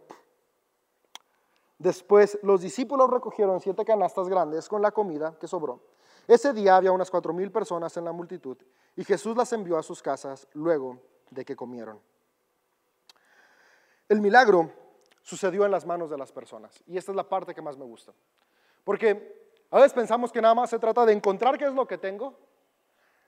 Después los discípulos recogieron siete canastas grandes con la comida que sobró. Ese día había unas cuatro mil personas en la multitud y Jesús las envió a sus casas luego de que comieron. El milagro sucedió en las manos de las personas y esta es la parte que más me gusta. Porque a veces pensamos que nada más se trata de encontrar qué es lo que tengo,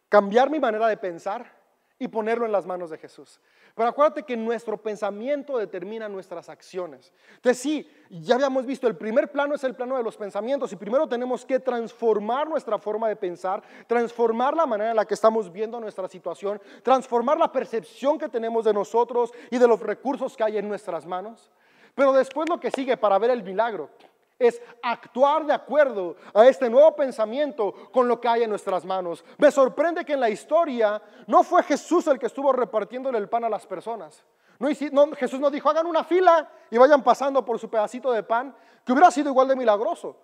cambiar mi manera de pensar y ponerlo en las manos de Jesús. Pero acuérdate que nuestro pensamiento determina nuestras acciones. Entonces sí, ya habíamos visto, el primer plano es el plano de los pensamientos y primero tenemos que transformar nuestra forma de pensar, transformar la manera en la que estamos viendo nuestra situación, transformar la percepción que tenemos de nosotros y de los recursos que hay en nuestras manos. Pero después lo que sigue para ver el milagro es actuar de acuerdo a este nuevo pensamiento con lo que hay en nuestras manos. Me sorprende que en la historia no fue Jesús el que estuvo repartiendo el pan a las personas. No, Jesús no dijo, hagan una fila y vayan pasando por su pedacito de pan, que hubiera sido igual de milagroso.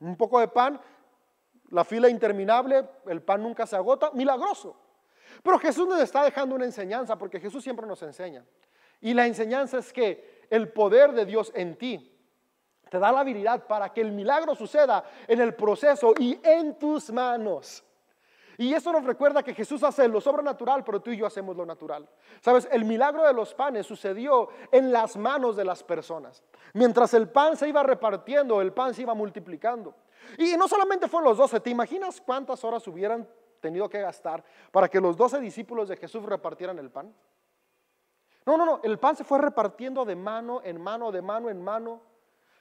Un poco de pan, la fila interminable, el pan nunca se agota, milagroso. Pero Jesús nos está dejando una enseñanza, porque Jesús siempre nos enseña. Y la enseñanza es que el poder de Dios en ti te da la habilidad para que el milagro suceda en el proceso y en tus manos. Y eso nos recuerda que Jesús hace lo sobrenatural, pero tú y yo hacemos lo natural. Sabes, el milagro de los panes sucedió en las manos de las personas. Mientras el pan se iba repartiendo, el pan se iba multiplicando. Y no solamente fueron los doce, ¿te imaginas cuántas horas hubieran tenido que gastar para que los doce discípulos de Jesús repartieran el pan? No, no, no, el pan se fue repartiendo de mano en mano, de mano en mano.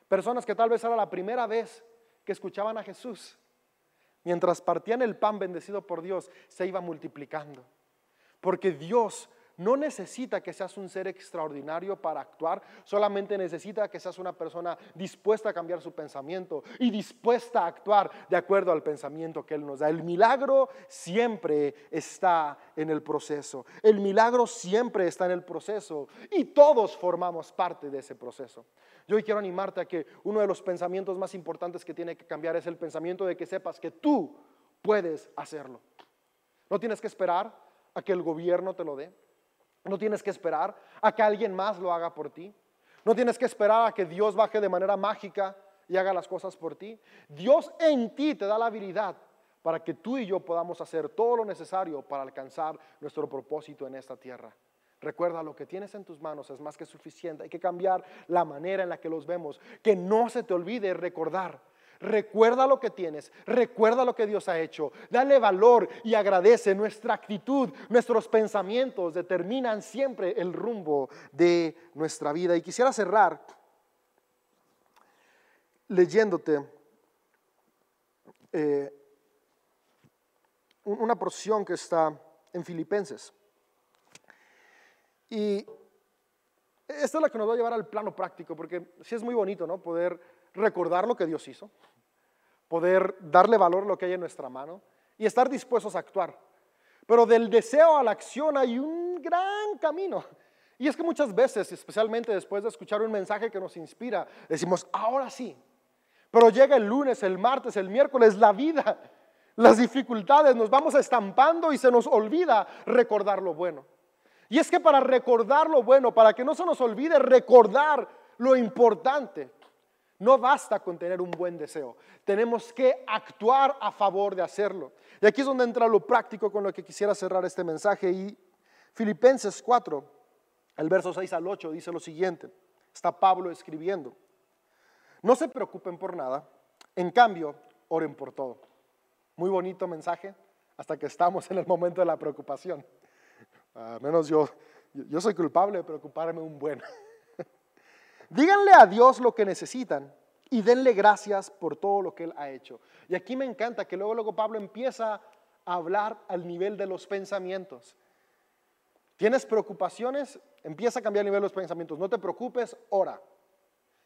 Personas que tal vez era la primera vez que escuchaban a Jesús. Mientras partían el pan bendecido por Dios, se iba multiplicando. Porque Dios no necesita que seas un ser extraordinario para actuar, solamente necesita que seas una persona dispuesta a cambiar su pensamiento y dispuesta a actuar de acuerdo al pensamiento que Él nos da. El milagro siempre está en el proceso. El milagro siempre está en el proceso y todos formamos parte de ese proceso. Yo hoy quiero animarte a que uno de los pensamientos más importantes que tiene que cambiar es el pensamiento de que sepas que tú puedes hacerlo. No tienes que esperar a que el gobierno te lo dé. No tienes que esperar a que alguien más lo haga por ti. No tienes que esperar a que Dios baje de manera mágica y haga las cosas por ti. Dios en ti te da la habilidad para que tú y yo podamos hacer todo lo necesario para alcanzar nuestro propósito en esta tierra. Recuerda, lo que tienes en tus manos es más que suficiente. Hay que cambiar la manera en la que los vemos. Que no se te olvide recordar Recuerda lo que tienes, recuerda lo que Dios ha hecho, dale valor y agradece. Nuestra actitud, nuestros pensamientos determinan siempre el rumbo de nuestra vida. Y quisiera cerrar leyéndote eh, una porción que está en Filipenses. Y esta es la que nos va a llevar al plano práctico, porque sí es muy bonito, ¿no? Poder recordar lo que Dios hizo, poder darle valor a lo que hay en nuestra mano y estar dispuestos a actuar. Pero del deseo a la acción hay un gran camino. Y es que muchas veces, especialmente después de escuchar un mensaje que nos inspira, decimos, ahora sí. Pero llega el lunes, el martes, el miércoles, la vida, las dificultades, nos vamos estampando y se nos olvida recordar lo bueno. Y es que para recordar lo bueno, para que no se nos olvide recordar lo importante, no basta con tener un buen deseo, tenemos que actuar a favor de hacerlo. Y aquí es donde entra lo práctico con lo que quisiera cerrar este mensaje. Y Filipenses 4, el verso 6 al 8, dice lo siguiente. Está Pablo escribiendo. No se preocupen por nada, en cambio, oren por todo. Muy bonito mensaje hasta que estamos en el momento de la preocupación. A menos yo, yo soy culpable de preocuparme un buen. Díganle a Dios lo que necesitan y denle gracias por todo lo que Él ha hecho. Y aquí me encanta que luego, luego Pablo empieza a hablar al nivel de los pensamientos. ¿Tienes preocupaciones? Empieza a cambiar el nivel de los pensamientos. No te preocupes, ora.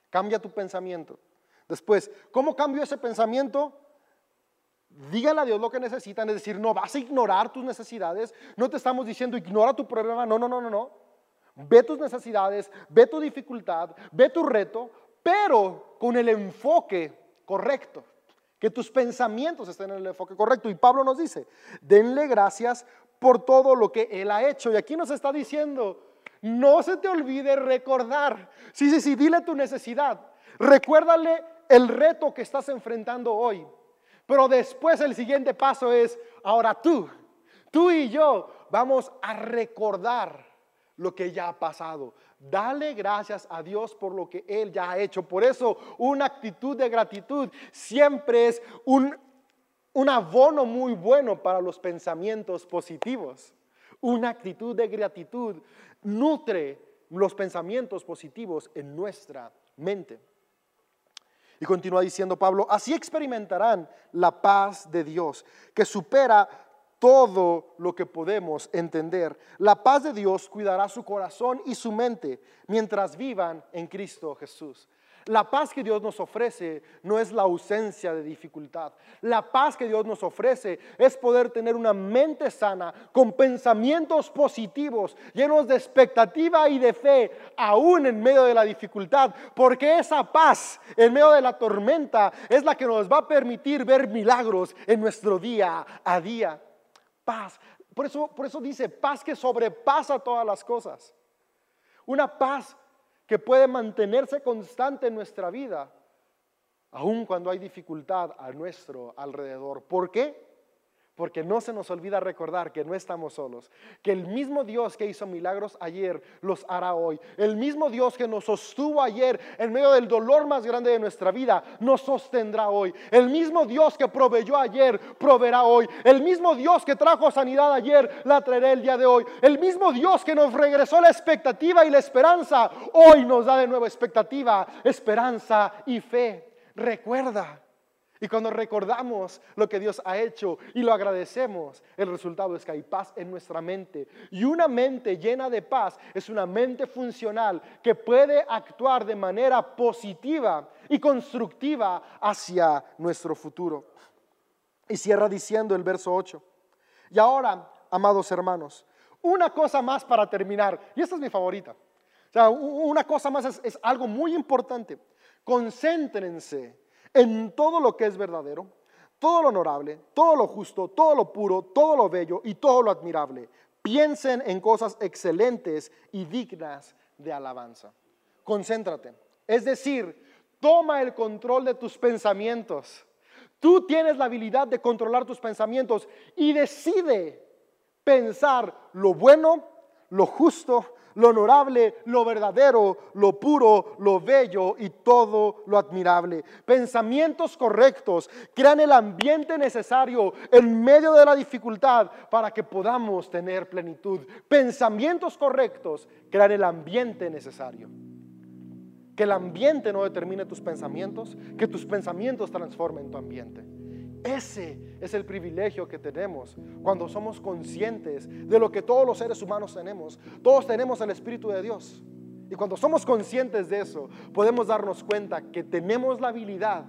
Cambia tu pensamiento. Después, ¿cómo cambio ese pensamiento? Dígale a Dios lo que necesitan, es decir, no vas a ignorar tus necesidades, no te estamos diciendo ignora tu problema, no, no, no, no, no. Ve tus necesidades, ve tu dificultad, ve tu reto, pero con el enfoque correcto. Que tus pensamientos estén en el enfoque correcto. Y Pablo nos dice, denle gracias por todo lo que Él ha hecho. Y aquí nos está diciendo, no se te olvide recordar. Sí, sí, sí, dile tu necesidad. Recuérdale el reto que estás enfrentando hoy. Pero después el siguiente paso es, ahora tú, tú y yo vamos a recordar lo que ya ha pasado. Dale gracias a Dios por lo que Él ya ha hecho. Por eso una actitud de gratitud siempre es un, un abono muy bueno para los pensamientos positivos. Una actitud de gratitud nutre los pensamientos positivos en nuestra mente. Y continúa diciendo Pablo, así experimentarán la paz de Dios, que supera todo lo que podemos entender. La paz de Dios cuidará su corazón y su mente mientras vivan en Cristo Jesús. La paz que Dios nos ofrece no es la ausencia de dificultad. La paz que Dios nos ofrece es poder tener una mente sana con pensamientos positivos, llenos de expectativa y de fe, aún en medio de la dificultad. Porque esa paz en medio de la tormenta es la que nos va a permitir ver milagros en nuestro día a día paz. Por eso, por eso dice paz que sobrepasa todas las cosas. Una paz que puede mantenerse constante en nuestra vida, aun cuando hay dificultad a nuestro alrededor. ¿Por qué? Porque no se nos olvida recordar que no estamos solos, que el mismo Dios que hizo milagros ayer los hará hoy. El mismo Dios que nos sostuvo ayer en medio del dolor más grande de nuestra vida, nos sostendrá hoy. El mismo Dios que proveyó ayer, proveerá hoy. El mismo Dios que trajo sanidad ayer, la traerá el día de hoy. El mismo Dios que nos regresó la expectativa y la esperanza, hoy nos da de nuevo expectativa, esperanza y fe. Recuerda y cuando recordamos lo que Dios ha hecho y lo agradecemos, el resultado es que hay paz en nuestra mente. Y una mente llena de paz es una mente funcional que puede actuar de manera positiva y constructiva hacia nuestro futuro. Y cierra diciendo el verso 8. Y ahora, amados hermanos, una cosa más para terminar, y esta es mi favorita. O sea, una cosa más es, es algo muy importante. Concéntrense en todo lo que es verdadero, todo lo honorable, todo lo justo, todo lo puro, todo lo bello y todo lo admirable. Piensen en cosas excelentes y dignas de alabanza. Concéntrate. Es decir, toma el control de tus pensamientos. Tú tienes la habilidad de controlar tus pensamientos y decide pensar lo bueno, lo justo, lo honorable, lo verdadero, lo puro, lo bello y todo lo admirable. Pensamientos correctos crean el ambiente necesario en medio de la dificultad para que podamos tener plenitud. Pensamientos correctos crean el ambiente necesario. Que el ambiente no determine tus pensamientos, que tus pensamientos transformen tu ambiente. Ese es el privilegio que tenemos cuando somos conscientes de lo que todos los seres humanos tenemos. Todos tenemos el Espíritu de Dios. Y cuando somos conscientes de eso, podemos darnos cuenta que tenemos la habilidad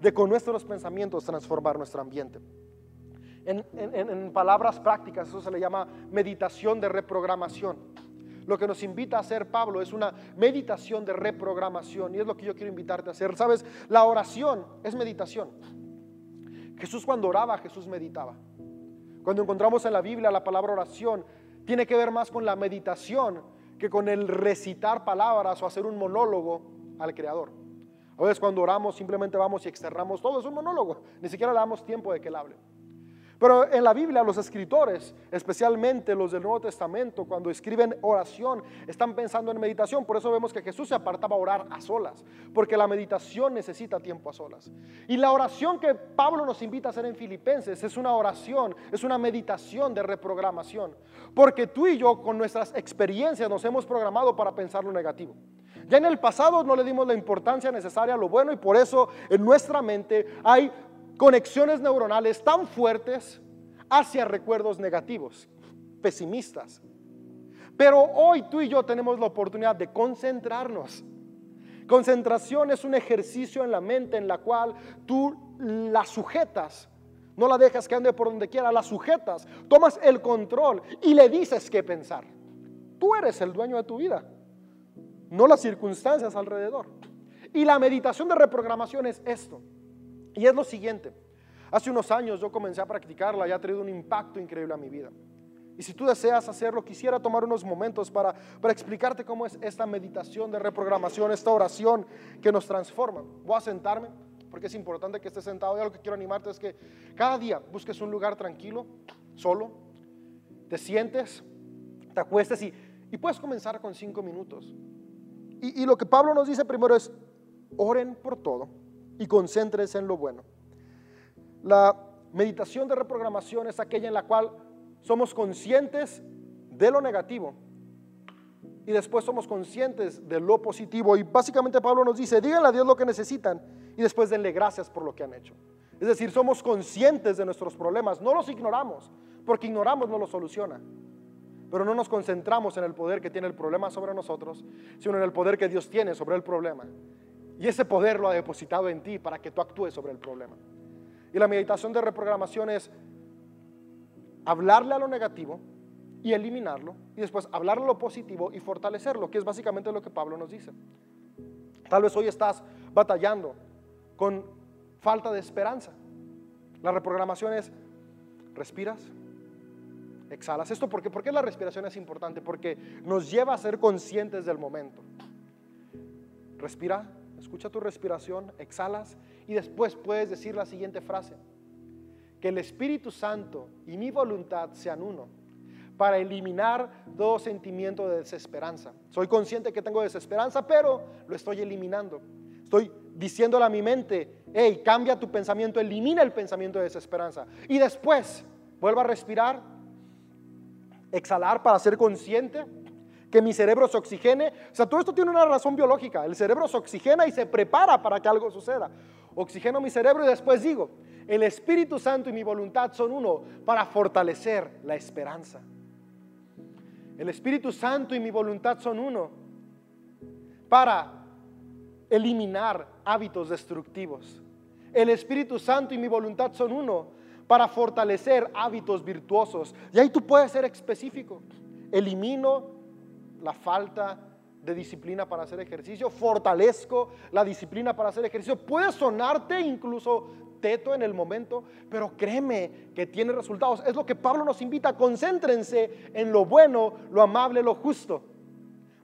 de con nuestros pensamientos transformar nuestro ambiente. En, palabras prácticas, eso se le llama meditación de reprogramación. Lo que nos invita a hacer Pablo es una meditación de reprogramación y es lo que yo quiero invitarte a hacer. Sabes, la oración es meditación. Jesús cuando oraba, Jesús meditaba. Cuando encontramos en la Biblia la palabra oración, tiene que ver más con la meditación que con el recitar palabras o hacer un monólogo al Creador. A veces cuando oramos simplemente vamos y externamos todo, es un monólogo, ni siquiera le damos tiempo de que Él hable. Pero en la Biblia los escritores, especialmente los del Nuevo Testamento, cuando escriben oración, están pensando en meditación. Por eso vemos que Jesús se apartaba a orar a solas, porque la meditación necesita tiempo a solas. Y la oración que Pablo nos invita a hacer en Filipenses es una oración, es una meditación de reprogramación. Porque tú y yo con nuestras experiencias nos hemos programado para pensar lo negativo. Ya en el pasado no le dimos la importancia necesaria a lo bueno y por eso en nuestra mente hay conexiones neuronales tan fuertes, hacia recuerdos negativos, pesimistas. Pero hoy tú y yo tenemos la oportunidad de concentrarnos. Concentración es un ejercicio en la mente en la cual tú la sujetas. No la dejas que ande por donde quiera, la sujetas, tomas el control y le dices qué pensar. Tú eres el dueño de tu vida, no las circunstancias alrededor. Y la meditación de reprogramación es esto. Y es lo siguiente. Hace unos años yo comencé a practicarla y ha traído un impacto increíble a mi vida. Y si tú deseas hacerlo, quisiera tomar unos momentos para, para explicarte cómo es esta meditación de reprogramación, esta oración que nos transforma. Voy a sentarme porque es importante que estés sentado. Y lo que quiero animarte es que cada día busques un lugar tranquilo, solo, te sientes, te acuestes y, y puedes comenzar con cinco minutos. Y lo que Pablo nos dice primero es, oren por todo y concéntrense en lo bueno. La meditación de reprogramación es aquella en la cual somos conscientes de lo negativo y después somos conscientes de lo positivo. Y básicamente Pablo nos dice, díganle a Dios lo que necesitan y después denle gracias por lo que han hecho. Es decir, somos conscientes de nuestros problemas, no los ignoramos, porque ignoramos no los soluciona. Pero no nos concentramos en el poder que tiene el problema sobre nosotros, sino en el poder que Dios tiene sobre el problema. Y ese poder lo ha depositado en ti para que tú actúes sobre el problema. Y la meditación de reprogramación es hablarle a lo negativo y eliminarlo, y después hablarle a lo positivo y fortalecerlo, que es básicamente lo que Pablo nos dice. Tal vez hoy estás batallando con falta de esperanza. La reprogramación es, respiras, exhalas. ¿Esto por qué? ¿Por qué la respiración es importante? Porque nos lleva a ser conscientes del momento. Respira, escucha tu respiración, exhalas y después puedes decir la siguiente frase que el Espíritu Santo y mi voluntad sean uno para eliminar todo sentimiento de desesperanza. Soy consciente que tengo desesperanza, pero lo estoy eliminando. Estoy diciéndole a mi mente, hey, cambia tu pensamiento, elimina el pensamiento de desesperanza. Y después, vuelvo a respirar, exhalar para ser consciente que mi cerebro se oxigene. O sea, todo esto tiene una razón biológica. El cerebro se oxigena y se prepara para que algo suceda. Oxigeno mi cerebro y después digo, el Espíritu Santo y mi voluntad son uno para fortalecer la esperanza. El Espíritu Santo y mi voluntad son uno para eliminar hábitos destructivos. El Espíritu Santo y mi voluntad son uno para fortalecer hábitos virtuosos. Y ahí tú puedes ser específico. Elimino la falta de disciplina para hacer ejercicio, fortalezco la disciplina para hacer ejercicio. Puede sonarte incluso teto en el momento, pero créeme que tiene resultados. Es lo que Pablo nos invita, concéntrense en lo bueno, lo amable, lo justo.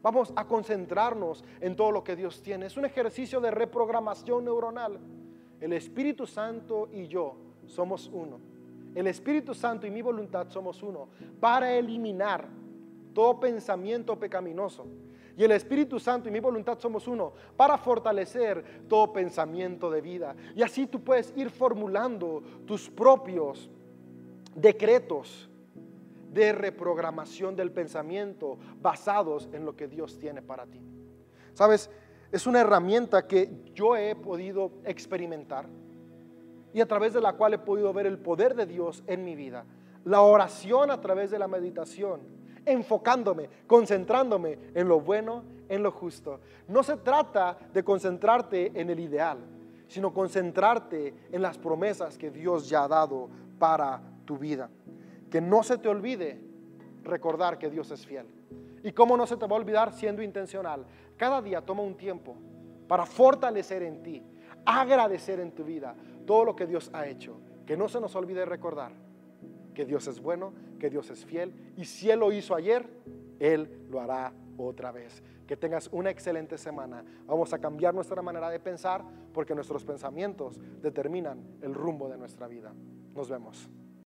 Vamos a concentrarnos en todo lo que Dios tiene. Es un ejercicio de reprogramación neuronal. El Espíritu Santo y yo somos uno. El Espíritu Santo y mi voluntad somos uno para eliminar todo pensamiento pecaminoso y el Espíritu Santo y mi voluntad somos uno para fortalecer todo pensamiento de vida. Y así tú puedes ir formulando tus propios decretos de reprogramación del pensamiento basados en lo que Dios tiene para ti. Sabes, es una herramienta que yo he podido experimentar y a través de la cual he podido ver el poder de Dios en mi vida. La oración a través de la meditación enfocándome, concentrándome en lo bueno, en lo justo. No se trata de concentrarte en el ideal, sino concentrarte en las promesas que Dios ya ha dado para tu vida. Que no se te olvide recordar que Dios es fiel. ¿Y cómo no se te va a olvidar siendo intencional? Cada día toma un tiempo para fortalecer en ti, agradecer en tu vida todo lo que Dios ha hecho. Que no se nos olvide recordar que Dios es bueno, que Dios es fiel y si Él lo hizo ayer, Él lo hará otra vez. Que tengas una excelente semana. Vamos a cambiar nuestra manera de pensar porque nuestros pensamientos determinan el rumbo de nuestra vida. Nos vemos.